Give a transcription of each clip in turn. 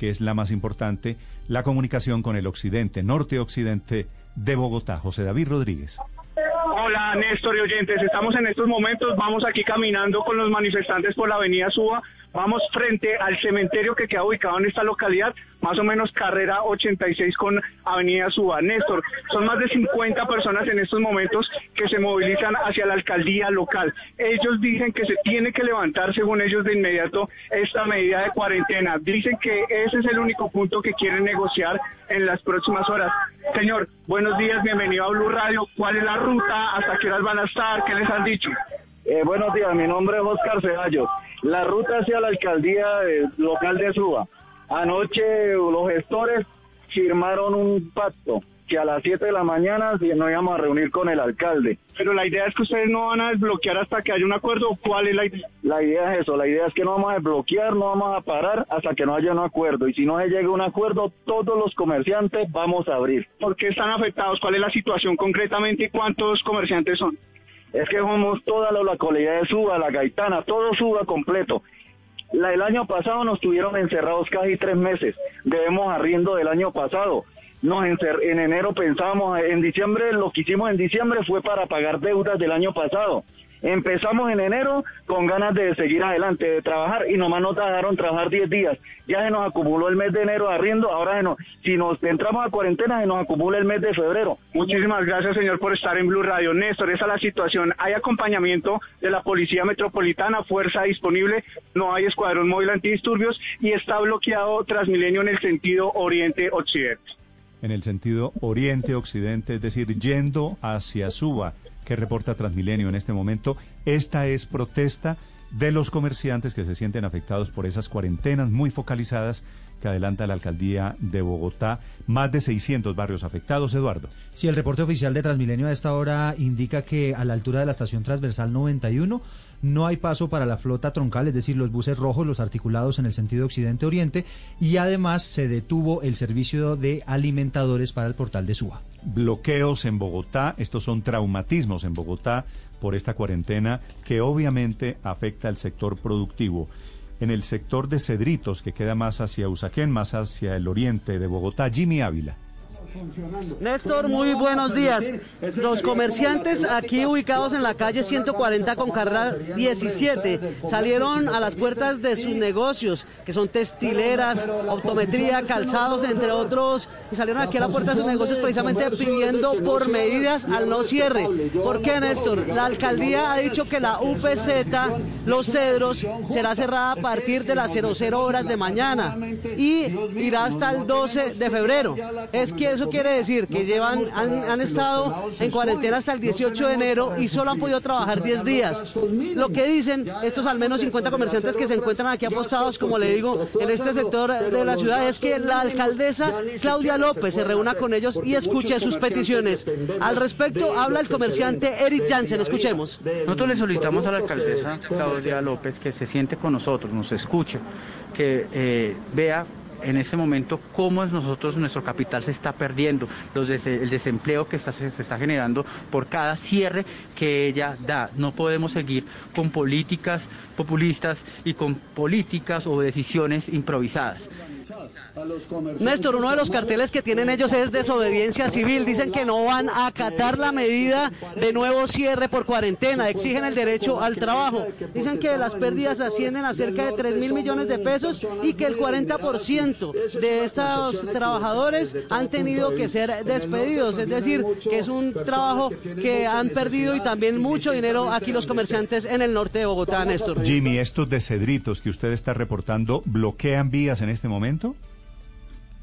que es la más importante, la comunicación con el occidente, norte-occidente de Bogotá. José David Rodríguez. Hola Néstor y oyentes, estamos en estos momentos, vamos aquí caminando con los manifestantes por la avenida Suba, vamos frente al cementerio que queda ubicado en esta localidad, más o menos carrera 86 con avenida Suba. Néstor, son más de 50 personas en estos momentos que se movilizan hacia la alcaldía local. Ellos dicen que se tiene que levantar, según ellos, de inmediato esta medida de cuarentena. Dicen que ese es el único punto que quieren negociar en las próximas horas. Señor, buenos días, bienvenido a Blue Radio. ¿Cuál es la ruta? ¿Hasta qué horas van a estar? ¿Qué les han dicho? Eh, buenos días, mi nombre es Oscar Ceballos. La ruta hacia la alcaldía eh, local de Suba. Anoche los gestores firmaron un pacto que a las 7 de la mañana nos íbamos a reunir con el alcalde. Pero la idea es que ustedes no van a desbloquear hasta que haya un acuerdo. ¿Cuál es la idea? La idea es eso, la idea es que no vamos a desbloquear, no vamos a parar hasta que no haya un acuerdo. Y si no se llega a un acuerdo, todos los comerciantes vamos a abrir. ¿Por qué están afectados? ¿Cuál es la situación concretamente y cuántos comerciantes son? Es que somos toda la localidad de Suba, la Gaitana, todo Suba completo. La, el año pasado nos tuvieron encerrados casi tres meses. Debemos arriendo del año pasado. Nos en enero pensábamos, en diciembre, lo que hicimos en diciembre fue para pagar deudas del año pasado. Empezamos en enero con ganas de seguir adelante, de trabajar y nomás nos dejaron trabajar 10 días. Ya se nos acumuló el mes de enero arriendo, ahora se nos, si nos entramos a cuarentena se nos acumula el mes de febrero. Muchísimas gracias señor por estar en Blue Radio. Néstor, esa es la situación. Hay acompañamiento de la Policía Metropolitana, fuerza disponible, no hay escuadrón móvil antidisturbios y está bloqueado Transmilenio en el sentido oriente-occidente. En el sentido oriente-occidente, es decir, yendo hacia Suba que reporta Transmilenio en este momento. Esta es protesta de los comerciantes que se sienten afectados por esas cuarentenas muy focalizadas que adelanta la alcaldía de Bogotá. Más de 600 barrios afectados, Eduardo. Sí, el reporte oficial de Transmilenio a esta hora indica que a la altura de la estación transversal 91 no hay paso para la flota troncal, es decir, los buses rojos, los articulados en el sentido occidente-oriente, y además se detuvo el servicio de alimentadores para el portal de Suba. Bloqueos en Bogotá, estos son traumatismos en Bogotá por esta cuarentena que obviamente afecta al sector productivo. En el sector de Cedritos, que queda más hacia Usaquén, más hacia el oriente de Bogotá, Jimmy Ávila. Néstor, muy buenos días. Los comerciantes aquí ubicados en la calle 140 con carrera 17 salieron a las puertas de sus negocios, que son textileras, optometría, calzados, entre otros, y salieron aquí a la puerta de sus negocios precisamente pidiendo por medidas al no cierre. ¿Por qué, Néstor? La alcaldía ha dicho que la UPZ, Los Cedros, será cerrada a partir de las 00 horas de mañana y irá hasta el 12 de febrero. Es que eso quiere decir que llevan, han, estado en cuarentena hasta el 18 de enero y solo han podido trabajar 10 días. Lo que dicen estos al menos 50 comerciantes que se encuentran aquí apostados, como le digo, en este sector de la ciudad, es que la alcaldesa Claudia López se reúna con ellos y escuche sus peticiones. Al respecto, habla el comerciante Eric Jansen. Escuchemos. Nosotros le solicitamos a la alcaldesa Claudia López que se siente con nosotros, nos escuche, que eh, vea en este momento cómo nosotros nuestro capital se está perdiendo, el desempleo que se está generando por cada cierre que ella da. No podemos seguir con políticas populistas y con políticas o decisiones improvisadas. Néstor, uno de los carteles que tienen ellos es desobediencia civil. Dicen que no van a acatar la medida de nuevo cierre por cuarentena. Exigen el derecho al trabajo. Dicen que las pérdidas ascienden a cerca de 3 mil millones de pesos y que el 40% de estos trabajadores han tenido que ser despedidos. Es decir, que es un trabajo que han perdido y también mucho dinero aquí los comerciantes en el norte de Bogotá, Néstor. Jimmy, estos de Cedritos que usted está reportando, ¿bloquean vías en este momento?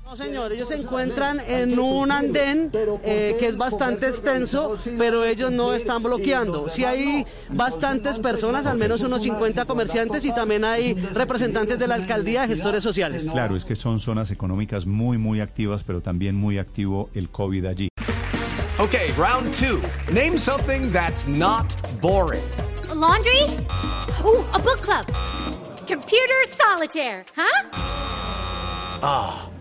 No, señor, ellos se encuentran en un andén eh, que es bastante extenso, pero ellos no están bloqueando. Sí hay bastantes personas, al menos unos 50 comerciantes y también hay representantes de la alcaldía gestores sociales. Claro, es que son zonas económicas muy, muy activas, pero también muy activo el COVID allí. Okay, round two. Name something that's not boring. A laundry? Ooh, a book club. Computer solitaire, huh? Ah,